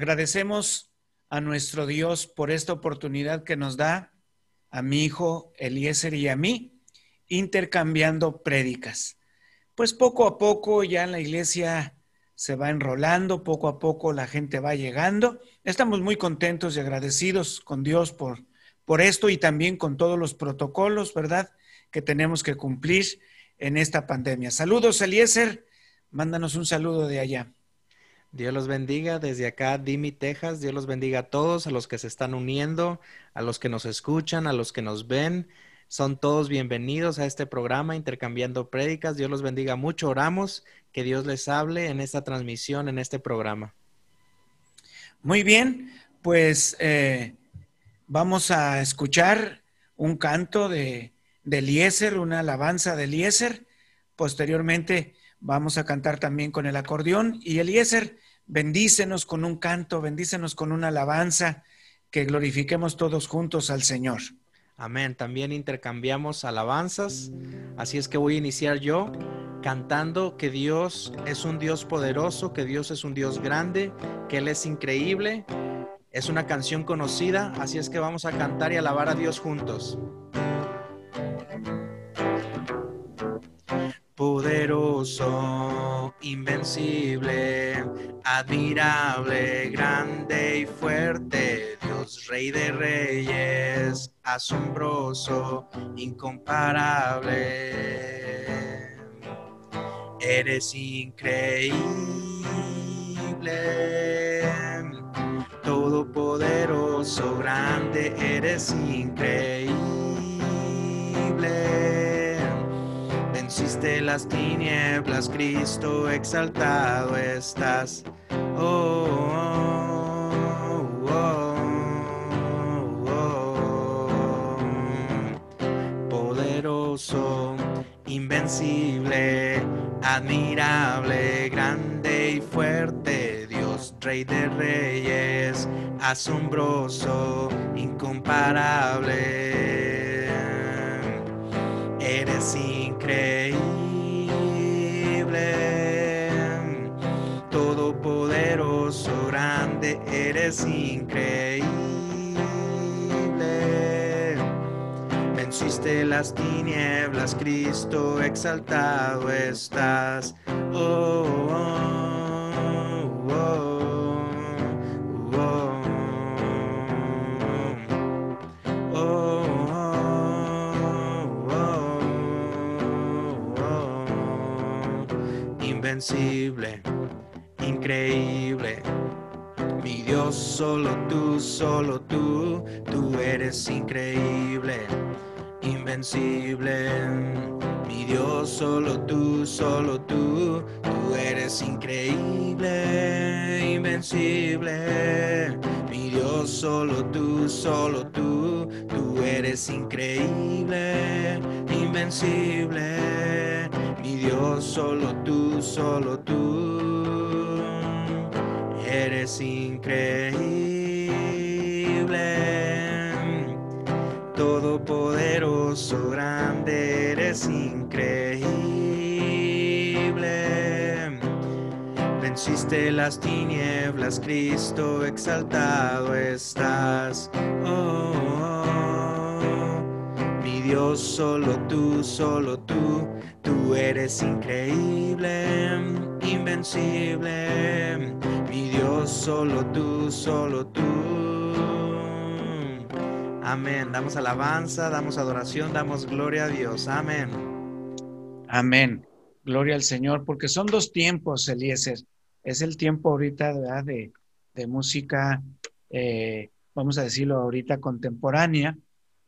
Agradecemos a nuestro Dios por esta oportunidad que nos da a mi hijo Eliezer y a mí, intercambiando prédicas. Pues poco a poco ya la iglesia se va enrolando, poco a poco la gente va llegando. Estamos muy contentos y agradecidos con Dios por, por esto y también con todos los protocolos, ¿verdad? Que tenemos que cumplir en esta pandemia. Saludos, Eliezer. Mándanos un saludo de allá. Dios los bendiga desde acá, Dimi, Texas. Dios los bendiga a todos, a los que se están uniendo, a los que nos escuchan, a los que nos ven. Son todos bienvenidos a este programa Intercambiando Prédicas. Dios los bendiga mucho. Oramos que Dios les hable en esta transmisión, en este programa. Muy bien, pues eh, vamos a escuchar un canto de, de Eliezer, una alabanza de Eliezer. Posteriormente vamos a cantar también con el acordeón. Y Eliezer, bendícenos con un canto, bendícenos con una alabanza, que glorifiquemos todos juntos al Señor. Amén. También intercambiamos alabanzas. Así es que voy a iniciar yo cantando que Dios es un Dios poderoso, que Dios es un Dios grande, que Él es increíble. Es una canción conocida, así es que vamos a cantar y alabar a Dios juntos. Invencible, admirable, grande y fuerte Rey de Reyes, asombroso, incomparable. Eres increíble, todopoderoso, grande, eres increíble. Venciste las tinieblas, Cristo, exaltado estás. oh. oh, oh. invencible, admirable, grande y fuerte, Dios, Rey de Reyes, asombroso, incomparable. Eres increíble, todopoderoso, grande, eres increíble. Venciste las tinieblas, Cristo, exaltado estás. Oh, oh, Invencible, increíble. Mi Dios, solo tú, solo tú, tú eres increíble invencible. Mi Dios, solo tú, solo tú, tú eres increíble, invencible. Mi Dios, solo tú, solo tú, tú eres increíble, invencible. Mi Dios, solo tú, solo tú, eres increíble. todopoderoso, grande, eres increíble. Venciste las tinieblas, Cristo, exaltado estás. Oh, oh, mi Dios, solo tú, solo tú, tú eres increíble, invencible. Mi Dios, solo tú, solo tú Amén. Damos alabanza, damos adoración, damos gloria a Dios. Amén. Amén. Gloria al Señor, porque son dos tiempos, Eliezer. Es el tiempo ahorita De, de música, eh, vamos a decirlo ahorita, contemporánea,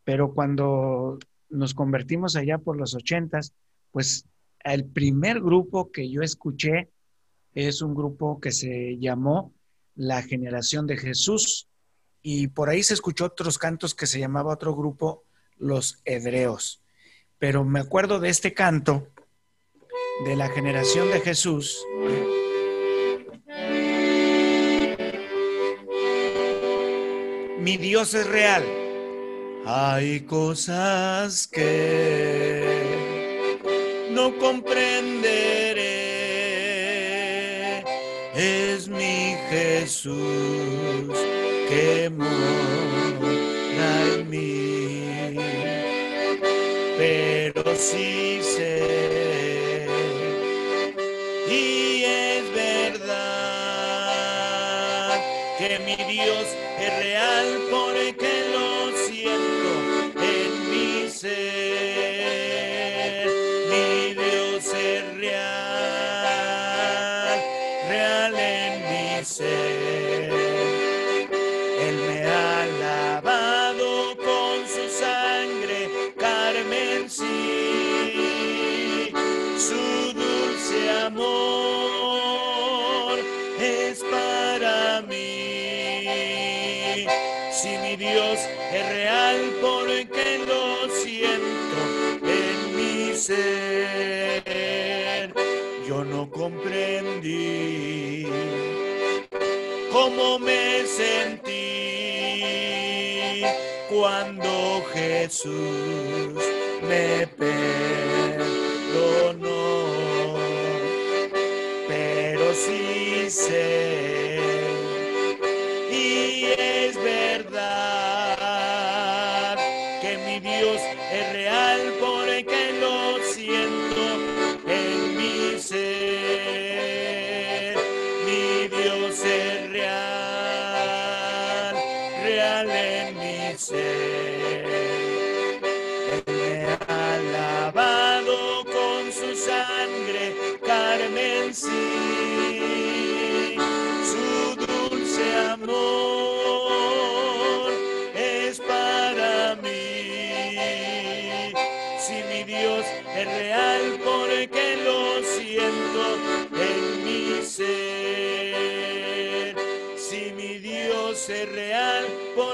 pero cuando nos convertimos allá por los ochentas, pues el primer grupo que yo escuché es un grupo que se llamó La Generación de Jesús y por ahí se escuchó otros cantos que se llamaba otro grupo Los Hebreos. Pero me acuerdo de este canto de la generación de Jesús. Mi Dios es real. Hay cosas que no comprenderé es mi Jesús que mora en mí. Pero sí sé, y es verdad que mi Dios es real Yo no comprendí cómo me sentí cuando Jesús me perdonó. Pero sí sé, y es verdad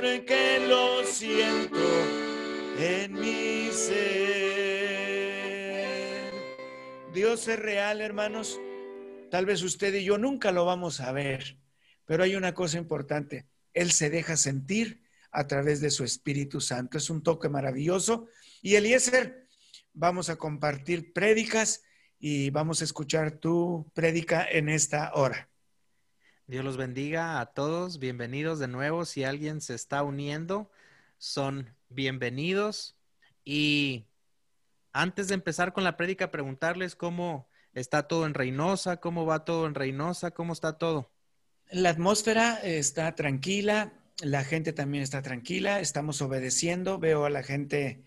porque lo siento en mi ser. Dios es real, hermanos. Tal vez usted y yo nunca lo vamos a ver, pero hay una cosa importante. Él se deja sentir a través de su Espíritu Santo. Es un toque maravilloso. Y Eliezer, vamos a compartir prédicas y vamos a escuchar tu prédica en esta hora. Dios los bendiga a todos. Bienvenidos de nuevo. Si alguien se está uniendo, son bienvenidos. Y antes de empezar con la prédica, preguntarles cómo está todo en Reynosa, cómo va todo en Reynosa, cómo está todo. La atmósfera está tranquila, la gente también está tranquila, estamos obedeciendo, veo a la gente,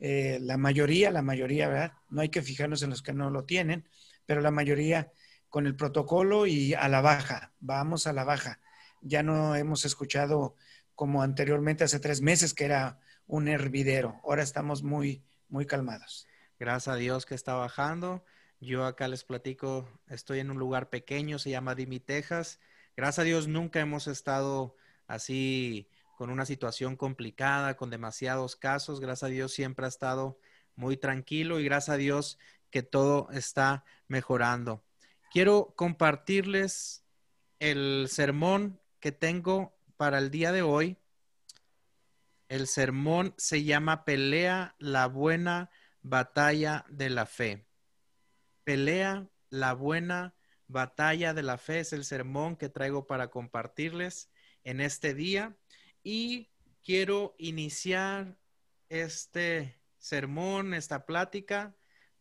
eh, la mayoría, la mayoría, ¿verdad? No hay que fijarnos en los que no lo tienen, pero la mayoría con el protocolo y a la baja, vamos a la baja. Ya no hemos escuchado como anteriormente hace tres meses que era un hervidero, ahora estamos muy, muy calmados. Gracias a Dios que está bajando. Yo acá les platico, estoy en un lugar pequeño, se llama Dimi, Texas. Gracias a Dios nunca hemos estado así con una situación complicada, con demasiados casos. Gracias a Dios siempre ha estado muy tranquilo y gracias a Dios que todo está mejorando. Quiero compartirles el sermón que tengo para el día de hoy. El sermón se llama Pelea la buena batalla de la fe. Pelea la buena batalla de la fe es el sermón que traigo para compartirles en este día y quiero iniciar este sermón, esta plática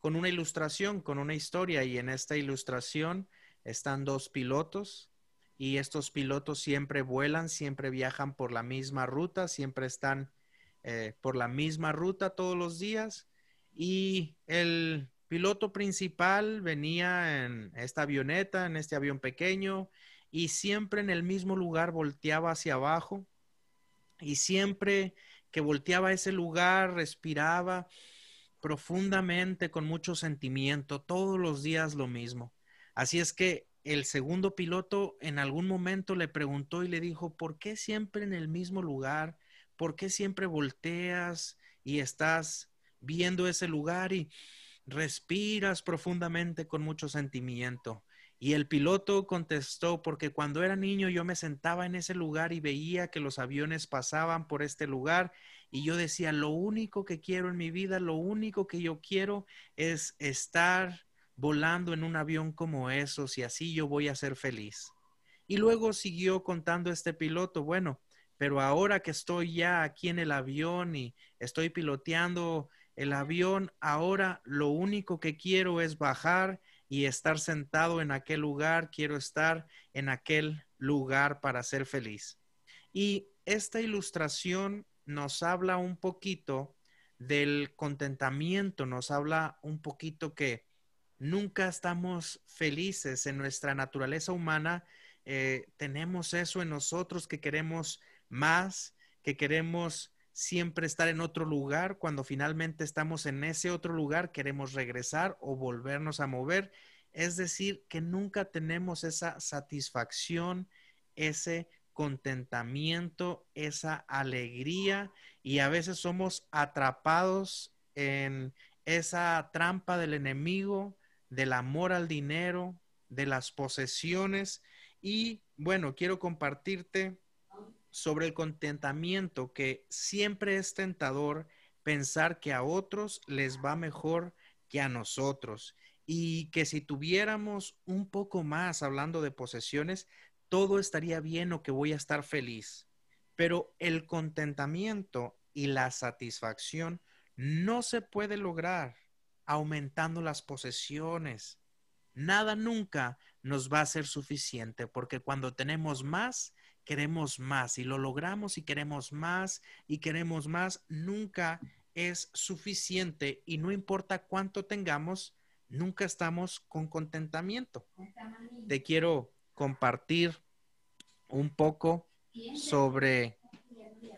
con una ilustración, con una historia y en esta ilustración están dos pilotos y estos pilotos siempre vuelan, siempre viajan por la misma ruta, siempre están eh, por la misma ruta todos los días y el piloto principal venía en esta avioneta, en este avión pequeño y siempre en el mismo lugar volteaba hacia abajo y siempre que volteaba a ese lugar respiraba profundamente con mucho sentimiento, todos los días lo mismo. Así es que el segundo piloto en algún momento le preguntó y le dijo, ¿por qué siempre en el mismo lugar? ¿Por qué siempre volteas y estás viendo ese lugar y respiras profundamente con mucho sentimiento? Y el piloto contestó, porque cuando era niño yo me sentaba en ese lugar y veía que los aviones pasaban por este lugar y yo decía, lo único que quiero en mi vida, lo único que yo quiero es estar volando en un avión como esos y así yo voy a ser feliz. Y luego siguió contando este piloto, bueno, pero ahora que estoy ya aquí en el avión y estoy piloteando el avión, ahora lo único que quiero es bajar y estar sentado en aquel lugar, quiero estar en aquel lugar para ser feliz. Y esta ilustración nos habla un poquito del contentamiento, nos habla un poquito que nunca estamos felices en nuestra naturaleza humana, eh, tenemos eso en nosotros que queremos más, que queremos siempre estar en otro lugar, cuando finalmente estamos en ese otro lugar, queremos regresar o volvernos a mover. Es decir, que nunca tenemos esa satisfacción, ese contentamiento, esa alegría y a veces somos atrapados en esa trampa del enemigo, del amor al dinero, de las posesiones. Y bueno, quiero compartirte sobre el contentamiento que siempre es tentador pensar que a otros les va mejor que a nosotros. Y que si tuviéramos un poco más hablando de posesiones, todo estaría bien o que voy a estar feliz. Pero el contentamiento y la satisfacción no se puede lograr aumentando las posesiones. Nada nunca nos va a ser suficiente porque cuando tenemos más, queremos más y lo logramos y queremos más y queremos más, nunca es suficiente y no importa cuánto tengamos, nunca estamos con contentamiento. Te quiero compartir un poco sobre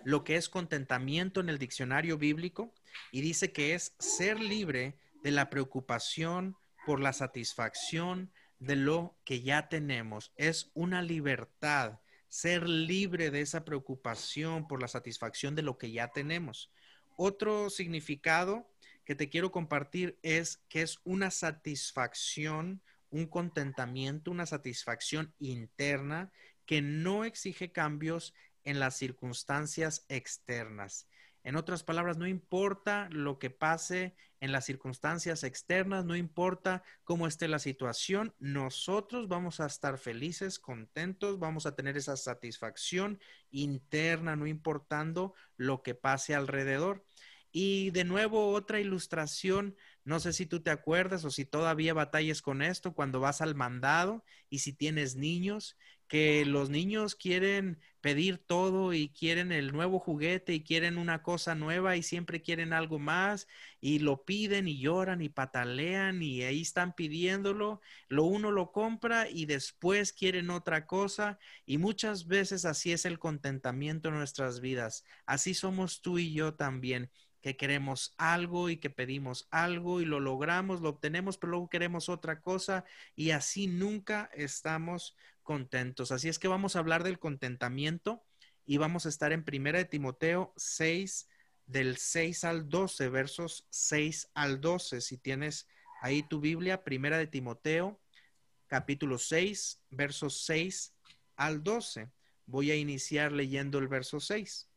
lo que es contentamiento en el diccionario bíblico y dice que es ser libre de la preocupación por la satisfacción de lo que ya tenemos. Es una libertad, ser libre de esa preocupación por la satisfacción de lo que ya tenemos. Otro significado que te quiero compartir es que es una satisfacción, un contentamiento, una satisfacción interna que no exige cambios en las circunstancias externas. En otras palabras, no importa lo que pase en las circunstancias externas, no importa cómo esté la situación, nosotros vamos a estar felices, contentos, vamos a tener esa satisfacción interna, no importando lo que pase alrededor. Y de nuevo, otra ilustración, no sé si tú te acuerdas o si todavía batalles con esto cuando vas al mandado y si tienes niños, que los niños quieren pedir todo y quieren el nuevo juguete y quieren una cosa nueva y siempre quieren algo más y lo piden y lloran y patalean y ahí están pidiéndolo, lo uno lo compra y después quieren otra cosa y muchas veces así es el contentamiento en nuestras vidas, así somos tú y yo también que queremos algo y que pedimos algo y lo logramos, lo obtenemos, pero luego queremos otra cosa y así nunca estamos contentos. Así es que vamos a hablar del contentamiento y vamos a estar en Primera de Timoteo 6 del 6 al 12, versos 6 al 12. Si tienes ahí tu Biblia, Primera de Timoteo, capítulo 6, versos 6 al 12. Voy a iniciar leyendo el verso 6.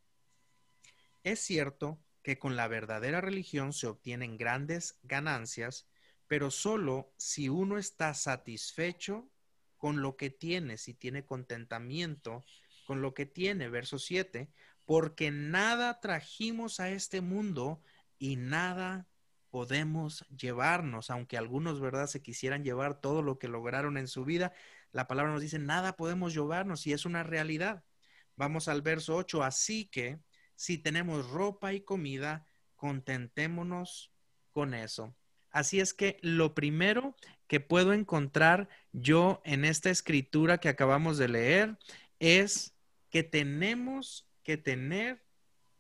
Es cierto que con la verdadera religión se obtienen grandes ganancias, pero solo si uno está satisfecho con lo que tiene, si tiene contentamiento con lo que tiene, verso 7, porque nada trajimos a este mundo y nada podemos llevarnos, aunque algunos, ¿verdad?, se quisieran llevar todo lo que lograron en su vida, la palabra nos dice, nada podemos llevarnos y es una realidad. Vamos al verso 8, así que si tenemos ropa y comida, contentémonos con eso. Así es que lo primero que puedo encontrar yo en esta escritura que acabamos de leer es que tenemos que tener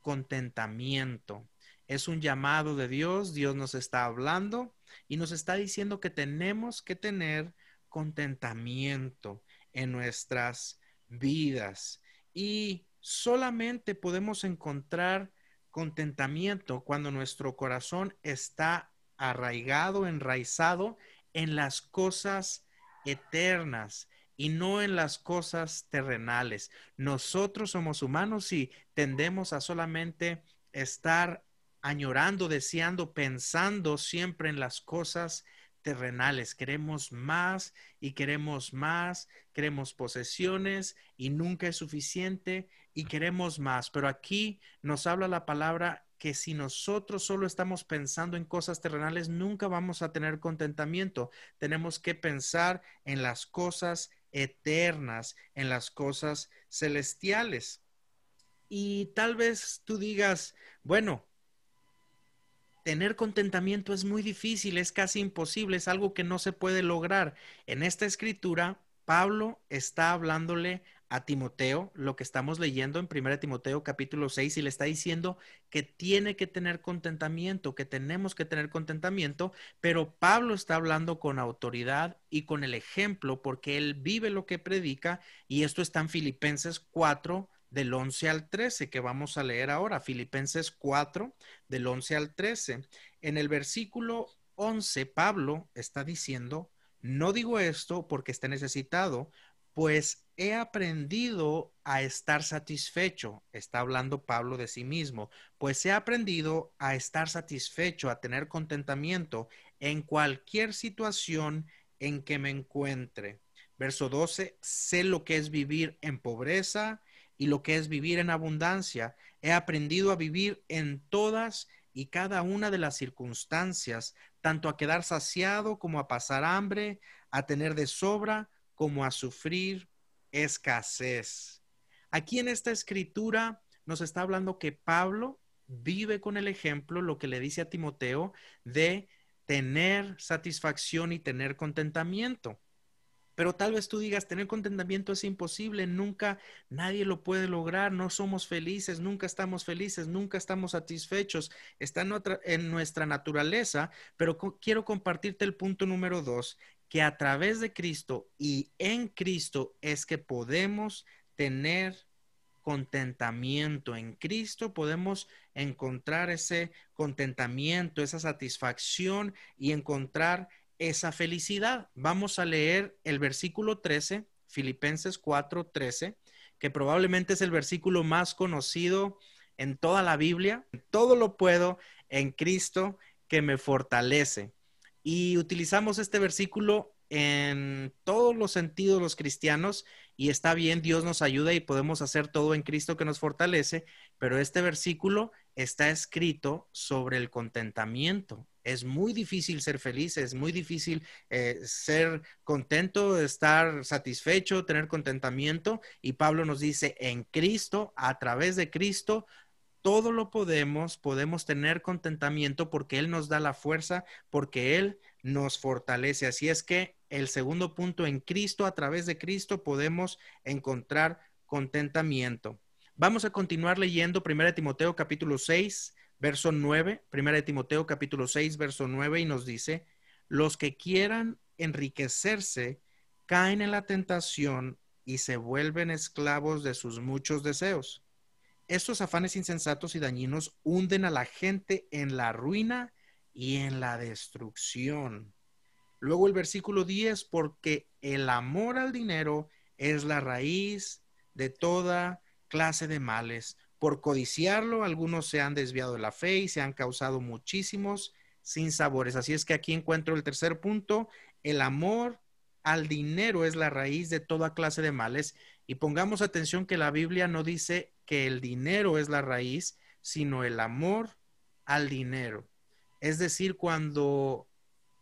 contentamiento. Es un llamado de Dios, Dios nos está hablando y nos está diciendo que tenemos que tener contentamiento en nuestras vidas. Y solamente podemos encontrar contentamiento cuando nuestro corazón está arraigado, enraizado en las cosas eternas y no en las cosas terrenales. Nosotros somos humanos y tendemos a solamente estar añorando, deseando, pensando siempre en las cosas terrenales, queremos más y queremos más, queremos posesiones y nunca es suficiente y queremos más. Pero aquí nos habla la palabra que si nosotros solo estamos pensando en cosas terrenales, nunca vamos a tener contentamiento. Tenemos que pensar en las cosas eternas, en las cosas celestiales. Y tal vez tú digas, bueno, tener contentamiento es muy difícil, es casi imposible, es algo que no se puede lograr. En esta escritura, Pablo está hablándole a Timoteo, lo que estamos leyendo en 1 Timoteo capítulo 6, y le está diciendo que tiene que tener contentamiento, que tenemos que tener contentamiento, pero Pablo está hablando con autoridad y con el ejemplo, porque él vive lo que predica, y esto está en Filipenses 4, del 11 al 13, que vamos a leer ahora, Filipenses 4, del 11 al 13. En el versículo 11, Pablo está diciendo, no digo esto porque esté necesitado, pues he aprendido a estar satisfecho. Está hablando Pablo de sí mismo, pues he aprendido a estar satisfecho, a tener contentamiento en cualquier situación en que me encuentre. Verso 12, sé lo que es vivir en pobreza y lo que es vivir en abundancia. He aprendido a vivir en todas y cada una de las circunstancias, tanto a quedar saciado como a pasar hambre, a tener de sobra como a sufrir escasez. Aquí en esta escritura nos está hablando que Pablo vive con el ejemplo, lo que le dice a Timoteo, de tener satisfacción y tener contentamiento. Pero tal vez tú digas, tener contentamiento es imposible, nunca nadie lo puede lograr, no somos felices, nunca estamos felices, nunca estamos satisfechos, está en, nuestra naturaleza, pero quiero compartirte el punto número dos, que a través de Cristo y en Cristo es que podemos tener contentamiento. En Cristo podemos encontrar ese contentamiento, esa satisfacción y encontrar esa felicidad. Vamos a leer el versículo 13, Filipenses 4, 13, que probablemente es el versículo más conocido en toda la Biblia. Todo lo puedo en Cristo que me fortalece. Y utilizamos este versículo en todos los sentidos los cristianos y está bien, Dios nos ayuda y podemos hacer todo en Cristo que nos fortalece, pero este versículo está escrito sobre el contentamiento. Es muy difícil ser feliz, es muy difícil eh, ser contento, estar satisfecho, tener contentamiento. Y Pablo nos dice, en Cristo, a través de Cristo, todo lo podemos, podemos tener contentamiento porque Él nos da la fuerza, porque Él nos fortalece. Así es que el segundo punto, en Cristo, a través de Cristo, podemos encontrar contentamiento. Vamos a continuar leyendo 1 Timoteo capítulo 6, verso 9. 1 Timoteo capítulo 6, verso 9 y nos dice, los que quieran enriquecerse caen en la tentación y se vuelven esclavos de sus muchos deseos. Estos afanes insensatos y dañinos hunden a la gente en la ruina y en la destrucción. Luego el versículo 10, porque el amor al dinero es la raíz de toda clase de males. Por codiciarlo, algunos se han desviado de la fe y se han causado muchísimos sinsabores. Así es que aquí encuentro el tercer punto, el amor al dinero es la raíz de toda clase de males. Y pongamos atención que la Biblia no dice que el dinero es la raíz, sino el amor al dinero. Es decir, cuando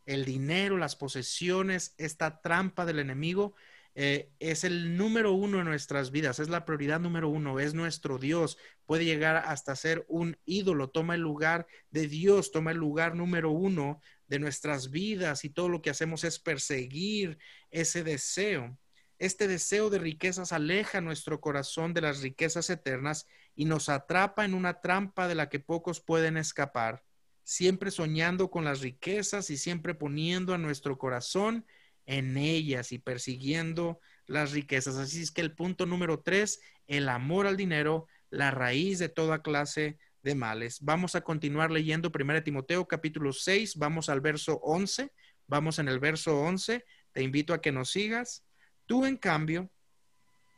el dinero, las posesiones, esta trampa del enemigo, eh, es el número uno en nuestras vidas, es la prioridad número uno, es nuestro Dios, puede llegar hasta ser un ídolo, toma el lugar de Dios, toma el lugar número uno de nuestras vidas y todo lo que hacemos es perseguir ese deseo. Este deseo de riquezas aleja nuestro corazón de las riquezas eternas y nos atrapa en una trampa de la que pocos pueden escapar, siempre soñando con las riquezas y siempre poniendo a nuestro corazón en ellas y persiguiendo las riquezas. Así es que el punto número tres, el amor al dinero, la raíz de toda clase de males. Vamos a continuar leyendo 1 Timoteo capítulo 6, vamos al verso 11, vamos en el verso 11, te invito a que nos sigas. Tú, en cambio,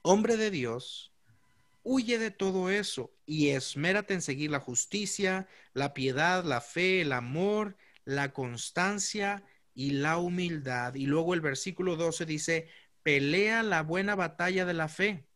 hombre de Dios, huye de todo eso y esmérate en seguir la justicia, la piedad, la fe, el amor, la constancia y la humildad. Y luego el versículo 12 dice, pelea la buena batalla de la fe.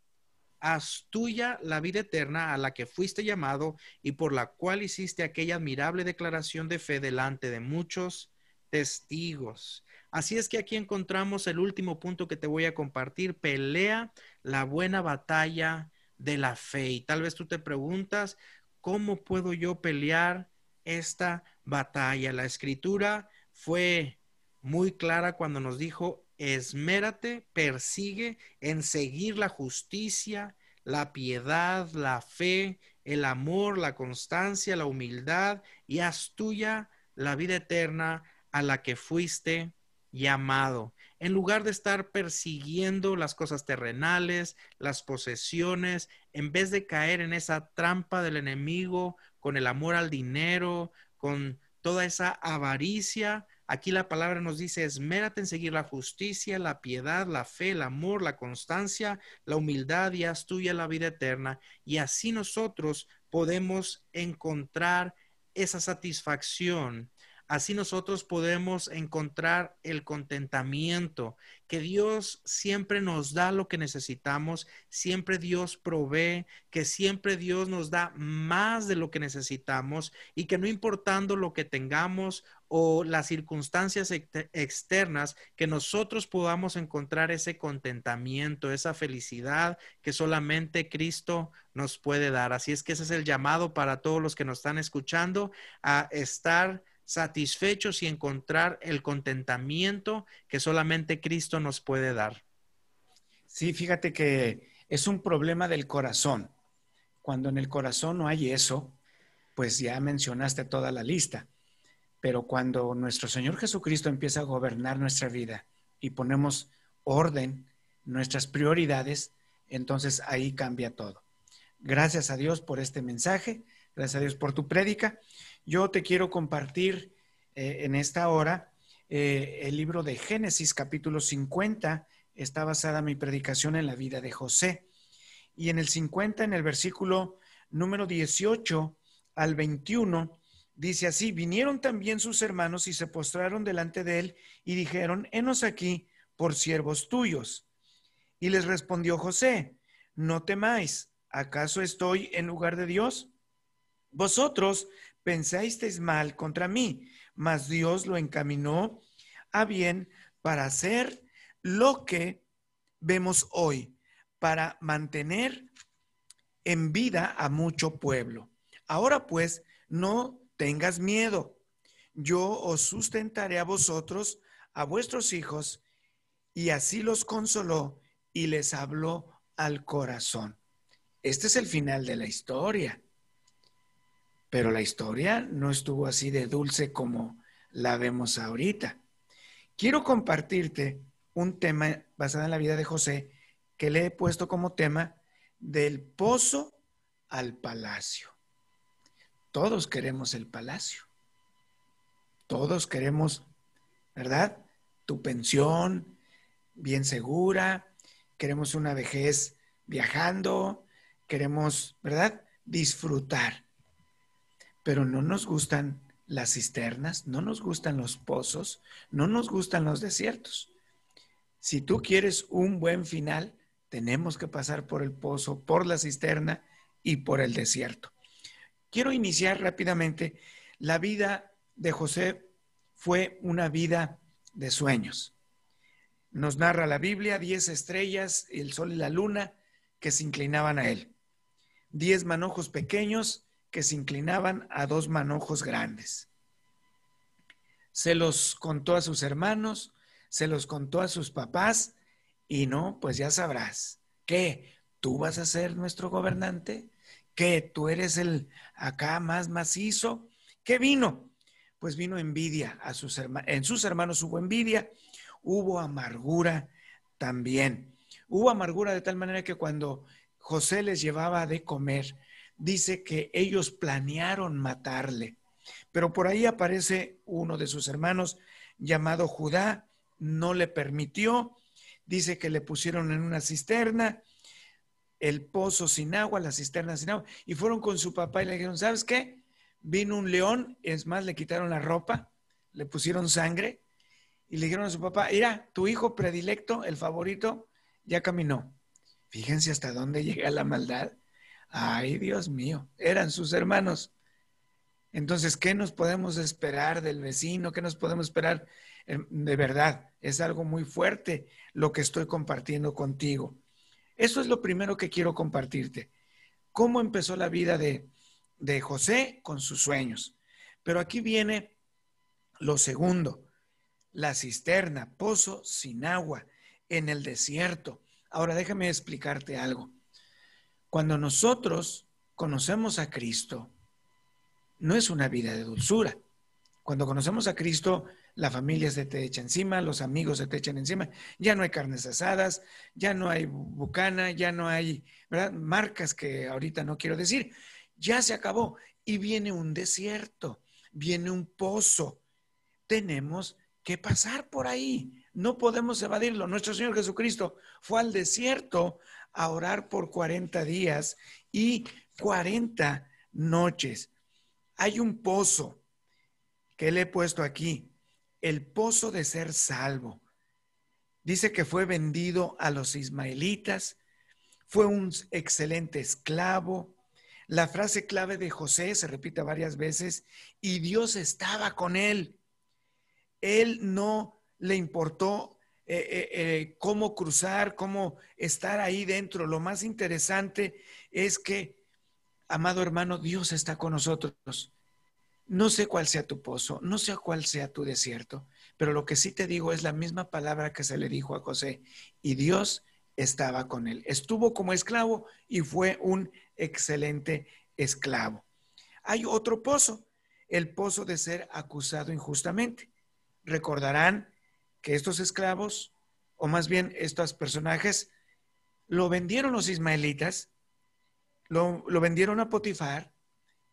Haz tuya la vida eterna a la que fuiste llamado y por la cual hiciste aquella admirable declaración de fe delante de muchos testigos. Así es que aquí encontramos el último punto que te voy a compartir. Pelea la buena batalla de la fe. Y tal vez tú te preguntas, ¿cómo puedo yo pelear esta batalla? La escritura fue muy clara cuando nos dijo, esmérate, persigue en seguir la justicia, la piedad, la fe, el amor, la constancia, la humildad y haz tuya la vida eterna a la que fuiste llamado. En lugar de estar persiguiendo las cosas terrenales, las posesiones, en vez de caer en esa trampa del enemigo con el amor al dinero, con toda esa avaricia, aquí la palabra nos dice, esmérate en seguir la justicia, la piedad, la fe, el amor, la constancia, la humildad y haz tuya la vida eterna. Y así nosotros podemos encontrar esa satisfacción Así nosotros podemos encontrar el contentamiento, que Dios siempre nos da lo que necesitamos, siempre Dios provee, que siempre Dios nos da más de lo que necesitamos y que no importando lo que tengamos o las circunstancias externas, que nosotros podamos encontrar ese contentamiento, esa felicidad que solamente Cristo nos puede dar. Así es que ese es el llamado para todos los que nos están escuchando a estar satisfechos y encontrar el contentamiento que solamente Cristo nos puede dar. Sí, fíjate que es un problema del corazón. Cuando en el corazón no hay eso, pues ya mencionaste toda la lista. Pero cuando nuestro Señor Jesucristo empieza a gobernar nuestra vida y ponemos orden, nuestras prioridades, entonces ahí cambia todo. Gracias a Dios por este mensaje, gracias a Dios por tu prédica. Yo te quiero compartir eh, en esta hora eh, el libro de Génesis capítulo 50. Está basada mi predicación en la vida de José. Y en el 50, en el versículo número 18 al 21, dice así, vinieron también sus hermanos y se postraron delante de él y dijeron, henos aquí por siervos tuyos. Y les respondió José, no temáis, ¿acaso estoy en lugar de Dios? Vosotros pensasteis mal contra mí, mas Dios lo encaminó a bien para hacer lo que vemos hoy, para mantener en vida a mucho pueblo. Ahora pues, no tengas miedo. Yo os sustentaré a vosotros, a vuestros hijos, y así los consoló y les habló al corazón. Este es el final de la historia. Pero la historia no estuvo así de dulce como la vemos ahorita. Quiero compartirte un tema basado en la vida de José que le he puesto como tema del pozo al palacio. Todos queremos el palacio. Todos queremos, ¿verdad? Tu pensión bien segura. Queremos una vejez viajando. Queremos, ¿verdad? Disfrutar pero no nos gustan las cisternas, no nos gustan los pozos, no nos gustan los desiertos. Si tú quieres un buen final, tenemos que pasar por el pozo, por la cisterna y por el desierto. Quiero iniciar rápidamente. La vida de José fue una vida de sueños. Nos narra la Biblia diez estrellas, el sol y la luna que se inclinaban a él. Diez manojos pequeños que se inclinaban a dos manojos grandes. Se los contó a sus hermanos, se los contó a sus papás y no, pues ya sabrás que tú vas a ser nuestro gobernante, que tú eres el acá más macizo. ¿Qué vino? Pues vino envidia a sus hermanos. En sus hermanos hubo envidia, hubo amargura también. Hubo amargura de tal manera que cuando José les llevaba de comer, dice que ellos planearon matarle. Pero por ahí aparece uno de sus hermanos llamado Judá, no le permitió, dice que le pusieron en una cisterna, el pozo sin agua, la cisterna sin agua, y fueron con su papá y le dijeron, ¿sabes qué? Vino un león, es más, le quitaron la ropa, le pusieron sangre y le dijeron a su papá, mira, tu hijo predilecto, el favorito, ya caminó. Fíjense hasta dónde llega la maldad. Ay, Dios mío, eran sus hermanos. Entonces, ¿qué nos podemos esperar del vecino? ¿Qué nos podemos esperar? Em, de verdad, es algo muy fuerte lo que estoy compartiendo contigo. Eso es lo primero que quiero compartirte. ¿Cómo empezó la vida de, de José con sus sueños? Pero aquí viene lo segundo, la cisterna, pozo sin agua, en el desierto. Ahora déjame explicarte algo. Cuando nosotros conocemos a Cristo, no es una vida de dulzura. Cuando conocemos a Cristo, la familia se te echa encima, los amigos se te echan encima, ya no hay carnes asadas, ya no hay bucana, ya no hay marcas que ahorita no quiero decir, ya se acabó y viene un desierto, viene un pozo. Tenemos que pasar por ahí. No podemos evadirlo. Nuestro Señor Jesucristo fue al desierto a orar por 40 días y 40 noches. Hay un pozo que le he puesto aquí, el pozo de ser salvo. Dice que fue vendido a los ismaelitas, fue un excelente esclavo. La frase clave de José se repite varias veces, y Dios estaba con él él no le importó eh, eh, eh, cómo cruzar, cómo estar ahí dentro. Lo más interesante es que, amado hermano, Dios está con nosotros. No sé cuál sea tu pozo, no sé cuál sea tu desierto, pero lo que sí te digo es la misma palabra que se le dijo a José. Y Dios estaba con él. Estuvo como esclavo y fue un excelente esclavo. Hay otro pozo, el pozo de ser acusado injustamente recordarán que estos esclavos, o más bien estos personajes, lo vendieron los ismaelitas, lo, vendieron a Potifar.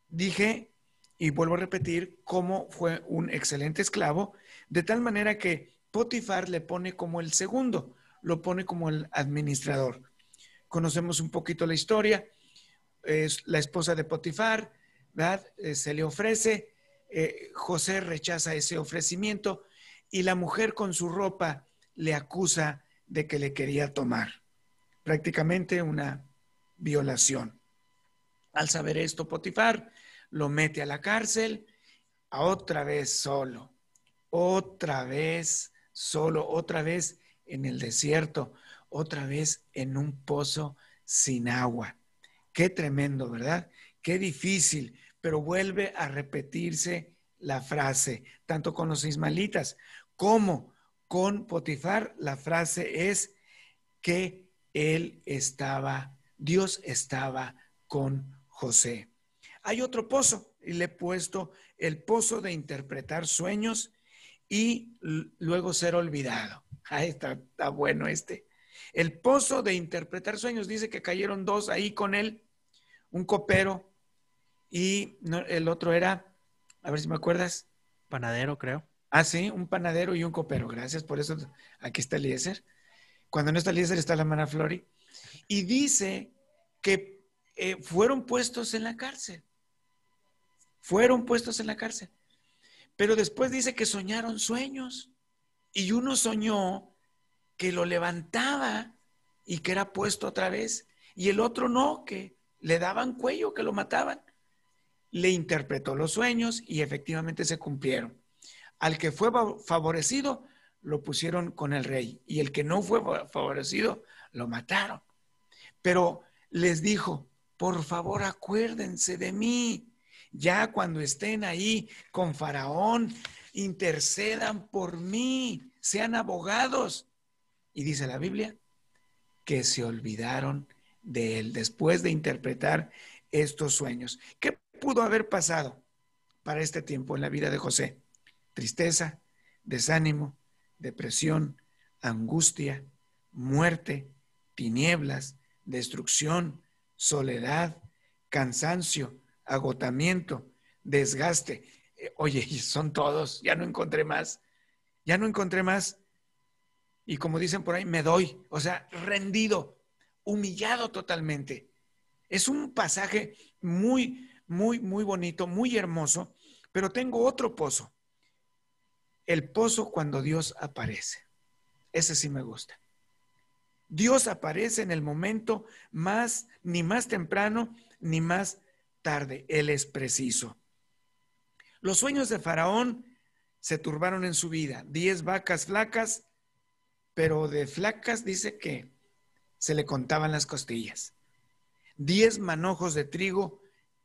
Dije, y vuelvo a repetir, cómo fue un excelente esclavo, de tal manera que Potifar le pone como el segundo, lo pone como el administrador. Conocemos un poquito la historia, es la esposa de Potifar, ¿verdad? Eh, se le ofrece, eh, José rechaza ese ofrecimiento y la mujer con su ropa le acusa de que le quería tomar. Prácticamente una violación. Al saber esto, Potifar lo mete a la cárcel, a otra vez solo, otra vez solo, otra vez en el desierto, otra vez en un pozo sin agua. Qué tremendo, ¿verdad? Qué difícil, pero vuelve a repetirse la frase, tanto con los ismaelitas como con Potifar. La frase es que él estaba, Dios estaba con José. Hay otro pozo y le he puesto el pozo de interpretar sueños y luego ser olvidado. Ahí está, está bueno este. El pozo de interpretar sueños dice que cayeron dos ahí con él, un copero y el otro era a ver si me acuerdas. Panadero, creo. Ah, sí, un panadero y un copero. Gracias, por eso aquí está Eliezer. Cuando no está Eliezer está la hermana Flori. Y dice que eh, fueron puestos en la cárcel. Fueron puestos en la cárcel. Pero después dice que soñaron sueños. Y uno soñó que lo levantaba y que era puesto otra vez. Y el otro no, que le daban cuello, que lo mataban le interpretó los sueños y efectivamente se cumplieron. Al que fue favorecido, lo pusieron con el rey y el que no fue favorecido, lo mataron. Pero les dijo, por favor acuérdense de mí. Ya cuando estén ahí con Faraón, intercedan por mí, sean abogados. Y dice la Biblia que se olvidaron de él después de interpretar estos sueños. ¿Qué pudo haber pasado para este tiempo en la vida de José? Tristeza, desánimo, depresión, angustia, muerte, tinieblas, destrucción, soledad, cansancio, agotamiento, desgaste. Eh, oye, son todos, ya no encontré más, ya no encontré más. Y como dicen por ahí, me doy, o sea, rendido, humillado totalmente. Es un pasaje muy, muy, muy bonito, muy hermoso, pero tengo otro pozo. el pozo cuando Dios aparece. Ese sí me gusta. Dios aparece en el momento más, ni más temprano, ni más tarde. Él es preciso. Los sueños de Faraón se turbaron en su vida. Diez vacas flacas, pero de flacas dice que se le contaban las costillas. Diez manojos de trigo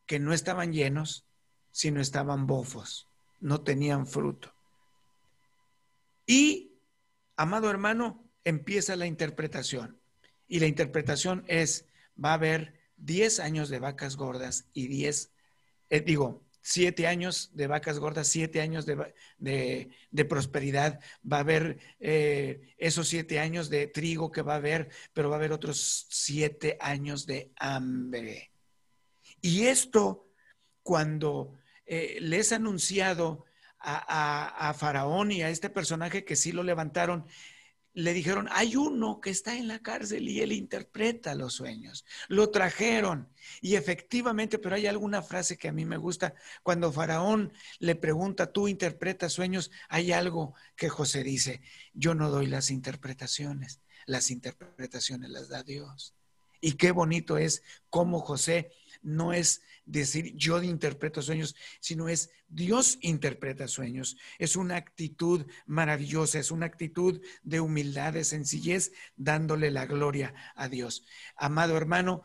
que no estaban llenos, sino estaban bofos, no tenían fruto. Y, amado hermano, empieza la interpretación. Y la interpretación es, va a haber diez años de vacas gordas y diez, eh, digo, siete años de vacas gordas, siete años de, prosperidad, va a haber eh, esos siete años de trigo que va a haber, pero va a haber otros siete años de hambre. Y esto, cuando eh, les anunciado a, a, Faraón y a este personaje que sí lo levantaron, le dijeron, hay uno que está en la cárcel y él interpreta los sueños. Lo trajeron y efectivamente, pero hay alguna frase que a mí me gusta. Cuando Faraón le pregunta, ¿tú interpretas sueños? Hay algo que José dice, yo no doy las interpretaciones, las interpretaciones las da Dios. Y qué bonito es cómo José no es decir yo interpreto sueños, sino es Dios interpreta sueños. Es una actitud maravillosa, es una actitud de humildad, de sencillez, dándole la gloria a Dios. Amado hermano,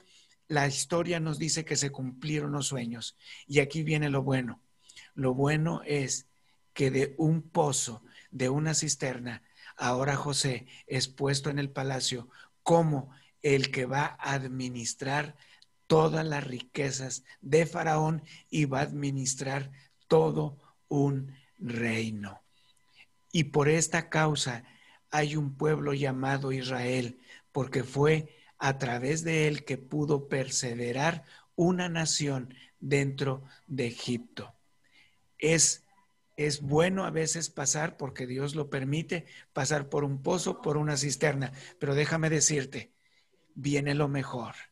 la historia nos dice que se cumplieron los sueños. Y aquí viene lo bueno. Lo bueno es que de un pozo, de una cisterna, ahora José es puesto en el palacio como el que va a administrar todas las riquezas de Faraón y va a administrar todo un reino. Y por esta causa hay un pueblo llamado Israel, porque fue a través de él que pudo perseverar una nación dentro de Egipto. Es, es bueno a veces pasar, porque Dios lo permite, pasar por un pozo, por una cisterna, pero déjame decirte, viene lo mejor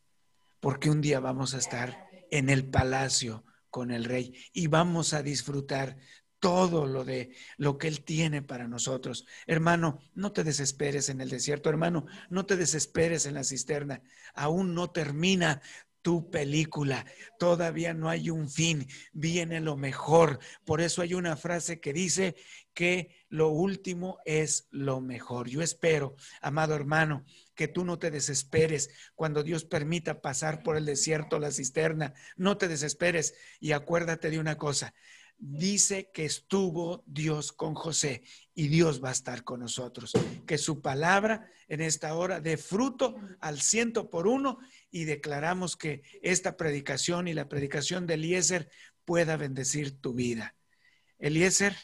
porque un día vamos a estar en el palacio con el rey y vamos a disfrutar todo lo de lo que él tiene para nosotros. Hermano, no te desesperes en el desierto, hermano, no te desesperes en la cisterna. Aún no termina tu película. Todavía no hay un fin, viene lo mejor. Por eso hay una frase que dice que lo último es lo mejor. Yo espero, amado hermano, que tú no te desesperes cuando Dios permita pasar por el desierto, la cisterna. No te desesperes y acuérdate de una cosa. Dice que estuvo Dios con José y Dios va a estar con nosotros. Que su palabra en esta hora dé fruto al ciento por uno y declaramos que esta predicación y la predicación de Eliezer pueda bendecir tu vida. Eliezer.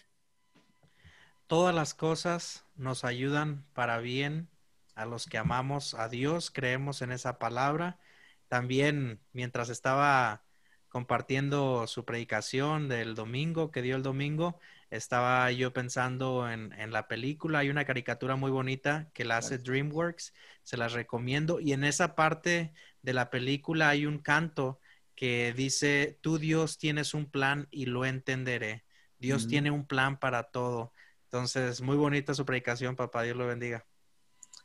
Todas las cosas nos ayudan para bien a los que amamos a Dios, creemos en esa palabra. También mientras estaba compartiendo su predicación del domingo, que dio el domingo, estaba yo pensando en, la película. Hay una caricatura muy bonita que la hace DreamWorks, se las recomiendo. Y en esa parte de la película hay un canto que dice, tú Dios tienes un plan y lo entenderé. Dios tiene un plan para todo. Entonces, muy bonita su predicación, papá. Dios lo bendiga.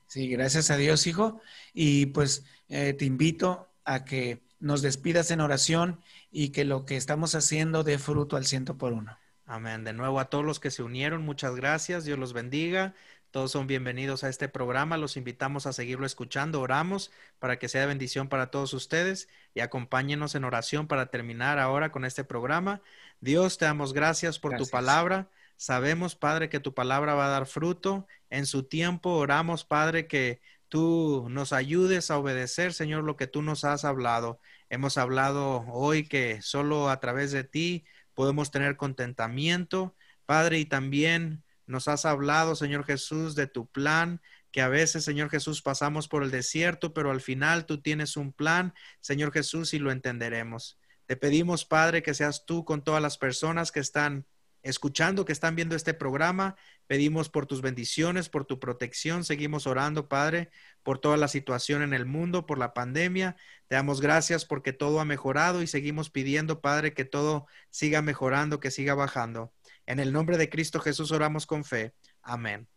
Sí, gracias a Dios, hijo. Y pues eh, te invito a que nos despidas en oración y que lo que estamos haciendo dé fruto al ciento por uno. Amén. De nuevo a todos los que se unieron, muchas gracias. Dios los bendiga. Todos son bienvenidos a este programa. Los invitamos a seguirlo escuchando. Oramos para que sea de bendición para todos ustedes y acompáñenos en oración para terminar ahora con este programa. Dios, te damos gracias por tu palabra. Sabemos, Padre, que tu palabra va a dar fruto. En su tiempo oramos, Padre, que tú nos ayudes a obedecer, Señor, lo que tú nos has hablado. Hemos hablado hoy que solo a través de ti podemos tener contentamiento, Padre, y también nos has hablado, Señor Jesús, de tu plan, que a veces, Señor Jesús, pasamos por el desierto, pero al final tú tienes un plan, Señor Jesús, y lo entenderemos. Te pedimos, Padre, que seas tú con todas las personas que están escuchando, que están viendo este programa. Pedimos por tus bendiciones, por tu protección. Seguimos orando, Padre, por toda la situación en el mundo, por la pandemia. Te damos gracias porque todo ha mejorado y seguimos pidiendo, Padre, que todo siga mejorando, que siga bajando. En el nombre de Cristo Jesús oramos con fe. Amén.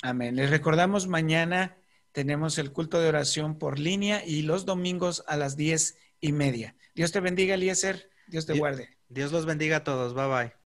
Amén. Les recordamos mañana tenemos el culto de oración por línea y los domingos a las diez y media. Dios te bendiga, Eliezer. Dios te guarde. Dios los bendiga a todos. Bye bye.